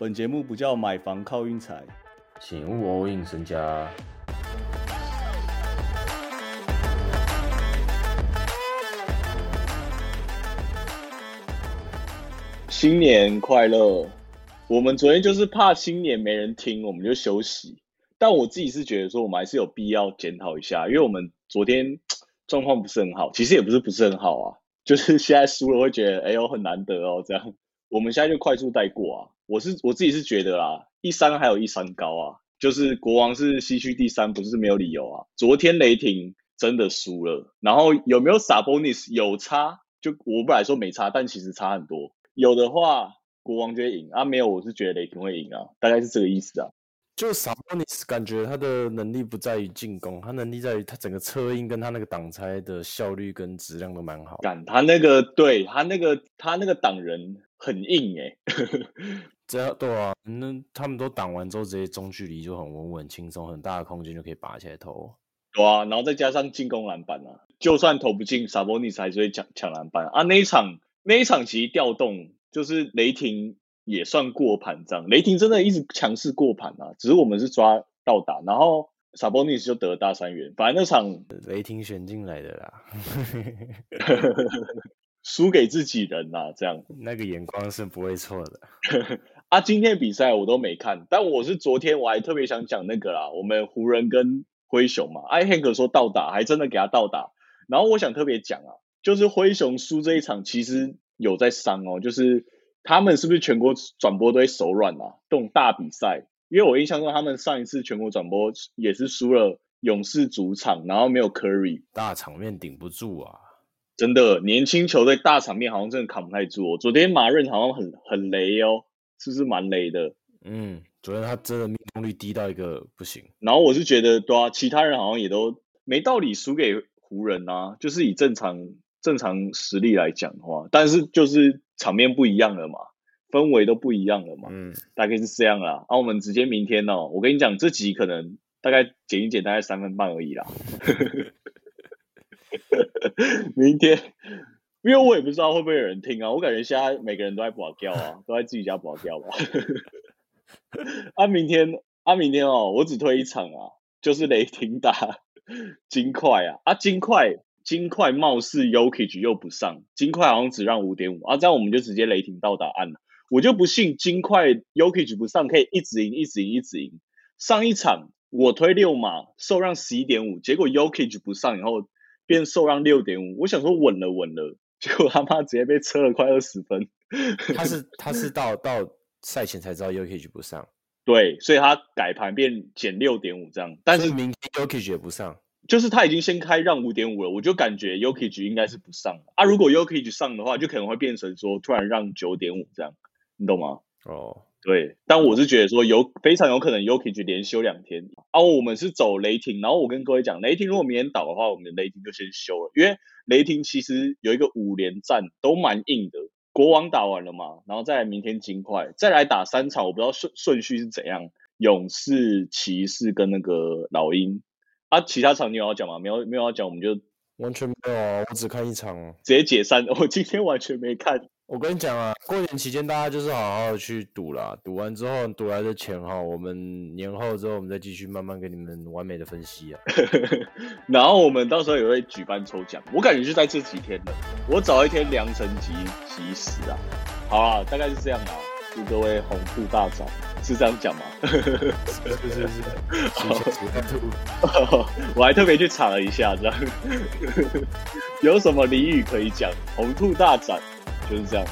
本节目不叫买房靠运财，请勿 all in 身家。新年快乐！我们昨天就是怕新年没人听，我们就休息。但我自己是觉得说，我们还是有必要检讨一下，因为我们昨天状况不是很好，其实也不是不是很好啊，就是现在输了会觉得，哎呦很难得哦，这样。我们现在就快速带过啊。我是我自己是觉得啦，一山还有一山高啊，就是国王是西区第三，不是没有理由啊。昨天雷霆真的输了，然后有没有撒 bonus 有差？就我本来说没差，但其实差很多。有的话，国王就会赢啊；没有，我是觉得雷霆会赢啊，大概是这个意思啊。就萨博尼斯感觉他的能力不在于进攻，他能力在于他整个策应跟他那个挡拆的效率跟质量都蛮好。干他那个对他那个他那个挡人很硬哎，这样对啊，那他们都挡完之后，直接中距离就很稳稳轻松，很大的空间就可以拔起来投。对啊，然后再加上进攻篮板啊，就算投不进，萨博尼斯还是会抢抢篮板啊。那一场那一场其实调动就是雷霆。也算过盘这样，雷霆真的一直强势过盘啊，只是我们是抓到打，然后 Sabonis 就得了大三元，反正那场雷霆选进来的啦，输给自己人呐，这样 那个眼光是不会错的。啊，今天比赛我都没看，但我是昨天我还特别想讲那个啦，我们湖人跟灰熊嘛，艾汉克说倒打，还真的给他倒打，然后我想特别讲啊，就是灰熊输这一场其实有在伤哦，就是。他们是不是全国转播都会手软啊？这种大比赛，因为我印象中他们上一次全国转播也是输了勇士主场，然后没有 Curry，大场面顶不住啊！真的，年轻球队大场面好像真的扛不太住。昨天马润好像很很雷哦，是不是蛮雷的？嗯，昨天他真的命中率低到一个不行。然后我是觉得，对啊，其他人好像也都没道理输给湖人啊，就是以正常正常实力来讲的话，但是就是。场面不一样了嘛，氛围都不一样了嘛，嗯，大概是这样啦。那我们直接明天哦，我跟你讲，这集可能大概剪一剪，大概三分半而已啦。明天，因为我也不知道会不会有人听啊，我感觉现在每个人都在保钓啊，都在自己家保钓吧。啊，明天啊，明天哦，我只推一场啊，就是雷霆打金块啊，啊，金块。金块貌似 Yokich 又不上，金块好像只让五点五啊，这样我们就直接雷霆到答案了。我就不信金块 Yokich 不上可以一直赢，一直赢，一直赢。上一场我推六码受让十一点五，结果 Yokich 不上以后变受让六点五，我想说稳了稳了，结果他妈直接被车了快二十分。他是他是到到赛前才知道 Yokich 不上，对，所以他改盘变减六点五这样，但是明天 Yokich 也不上。就是他已经先开让五点五了，我就感觉 Yokich 应该是不上啊。如果 Yokich 上的话，就可能会变成说突然让九点五这样，你懂吗？哦，对。但我是觉得说有非常有可能 Yokich 连休两天啊。我们是走雷霆，然后我跟各位讲，雷霆如果明天倒的话，我们的雷霆就先休了，因为雷霆其实有一个五连战都蛮硬的。国王打完了嘛，然后再来明天金块，再来打三场，我不知道顺顺序是怎样，勇士、骑士跟那个老鹰。啊，其他场你有要讲吗？没有，没有要讲，我们就完全没有啊！我只看一场哦，直接解散。我今天完全没看。我跟你讲啊，过年期间大家就是好好的去赌啦，赌完之后赌来的钱哈，我们年后之后我们再继续慢慢给你们完美的分析啊。然后我们到时候也会举办抽奖，我感觉就在这几天了。我找一天良辰吉吉时啊，好啊，大概是这样啊。祝各位红兔大展，是这样讲吗？是是是是，我还特别去查了一下，这样有什么俚语可以讲？红兔大展就是这样。